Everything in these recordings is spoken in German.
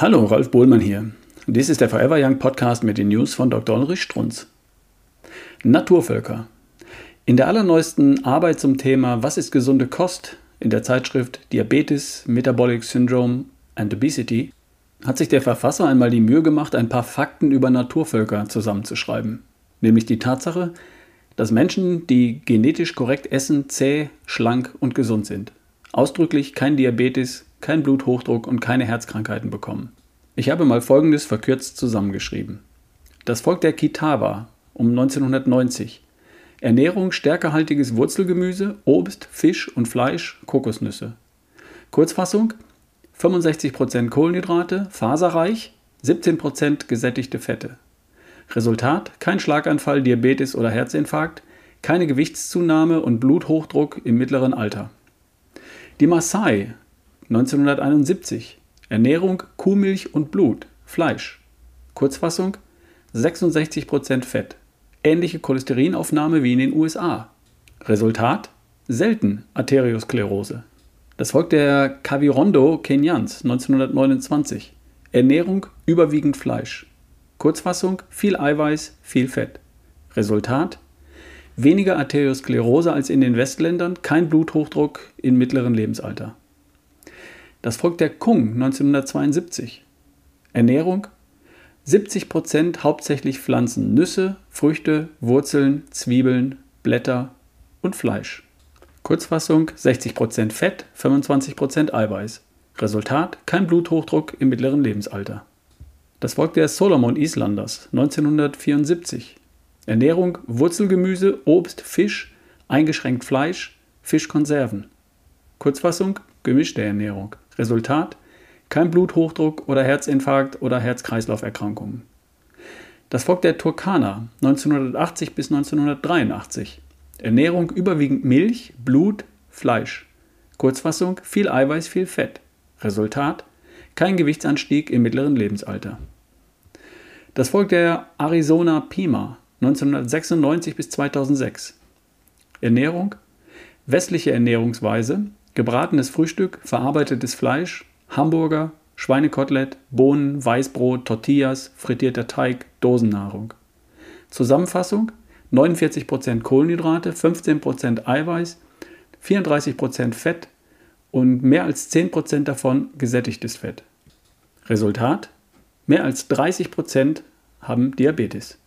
Hallo, Ralf Bohlmann hier. Dies ist der Forever Young Podcast mit den News von Dr. Ulrich Strunz. Naturvölker. In der allerneuesten Arbeit zum Thema Was ist gesunde Kost in der Zeitschrift Diabetes, Metabolic Syndrome and Obesity hat sich der Verfasser einmal die Mühe gemacht, ein paar Fakten über Naturvölker zusammenzuschreiben. Nämlich die Tatsache, dass Menschen, die genetisch korrekt essen, zäh, schlank und gesund sind. Ausdrücklich kein Diabetes, kein Bluthochdruck und keine Herzkrankheiten bekommen. Ich habe mal Folgendes verkürzt zusammengeschrieben. Das Volk der Kitawa um 1990. Ernährung stärkehaltiges Wurzelgemüse, Obst, Fisch und Fleisch, Kokosnüsse. Kurzfassung 65% Kohlenhydrate, faserreich, 17% gesättigte Fette. Resultat kein Schlaganfall, Diabetes oder Herzinfarkt, keine Gewichtszunahme und Bluthochdruck im mittleren Alter. Die Maasai 1971. Ernährung Kuhmilch und Blut, Fleisch. Kurzfassung 66% Fett. Ähnliche Cholesterinaufnahme wie in den USA. Resultat selten Arteriosklerose. Das Volk der Kavirondo Kenyans 1929. Ernährung überwiegend Fleisch. Kurzfassung viel Eiweiß, viel Fett. Resultat weniger Arteriosklerose als in den Westländern, kein Bluthochdruck im mittleren Lebensalter. Das Volk der Kung 1972. Ernährung 70% hauptsächlich Pflanzen, Nüsse, Früchte, Wurzeln, Zwiebeln, Blätter und Fleisch. Kurzfassung 60% Fett, 25% Eiweiß. Resultat kein Bluthochdruck im mittleren Lebensalter. Das Volk der Solomon Islanders 1974. Ernährung Wurzelgemüse, Obst, Fisch, eingeschränkt Fleisch, Fischkonserven. Kurzfassung gemischte Ernährung. Resultat kein Bluthochdruck oder Herzinfarkt oder Herz-Kreislauf-Erkrankungen. Das Volk der Turkana 1980 bis 1983. Ernährung überwiegend Milch, Blut, Fleisch. Kurzfassung viel Eiweiß, viel Fett. Resultat kein Gewichtsanstieg im mittleren Lebensalter. Das Volk der Arizona Pima 1996 bis 2006. Ernährung westliche Ernährungsweise gebratenes Frühstück, verarbeitetes Fleisch, Hamburger, Schweinekotelett, Bohnen, Weißbrot, Tortillas, frittierter Teig, Dosennahrung. Zusammenfassung 49% Kohlenhydrate, 15% Eiweiß, 34% Fett und mehr als 10% davon gesättigtes Fett. Resultat? Mehr als 30% haben Diabetes.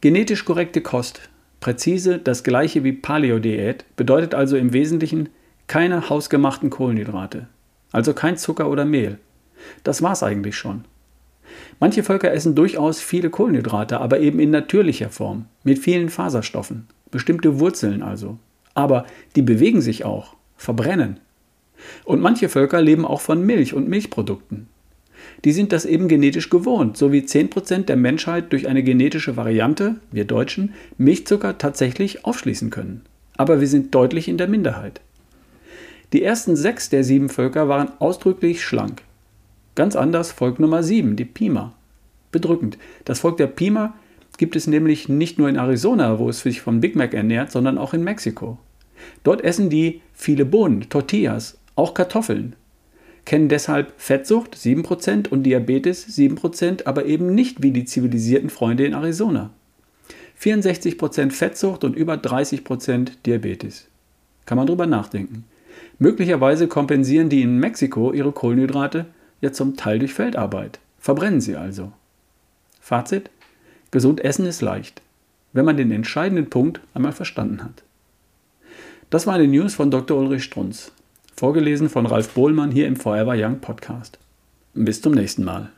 Genetisch korrekte Kost, präzise das gleiche wie Paleo-Diät, bedeutet also im Wesentlichen keine hausgemachten Kohlenhydrate, also kein Zucker oder Mehl. Das war's eigentlich schon. Manche Völker essen durchaus viele Kohlenhydrate, aber eben in natürlicher Form, mit vielen Faserstoffen, bestimmte Wurzeln also. Aber die bewegen sich auch, verbrennen. Und manche Völker leben auch von Milch und Milchprodukten. Die sind das eben genetisch gewohnt, so wie 10% der Menschheit durch eine genetische Variante, wir Deutschen, Milchzucker tatsächlich aufschließen können. Aber wir sind deutlich in der Minderheit. Die ersten sechs der sieben Völker waren ausdrücklich schlank. Ganz anders Volk Nummer sieben, die Pima. Bedrückend. Das Volk der Pima gibt es nämlich nicht nur in Arizona, wo es sich vom Big Mac ernährt, sondern auch in Mexiko. Dort essen die viele Bohnen, Tortillas, auch Kartoffeln, kennen deshalb Fettsucht 7% und Diabetes 7%, aber eben nicht wie die zivilisierten Freunde in Arizona. 64% Fettsucht und über 30% Diabetes. Kann man drüber nachdenken. Möglicherweise kompensieren die in Mexiko ihre Kohlenhydrate ja zum Teil durch Feldarbeit. Verbrennen sie also. Fazit: Gesund essen ist leicht, wenn man den entscheidenden Punkt einmal verstanden hat. Das war eine News von Dr. Ulrich Strunz, vorgelesen von Ralf Bohlmann hier im Forever Young Podcast. Bis zum nächsten Mal.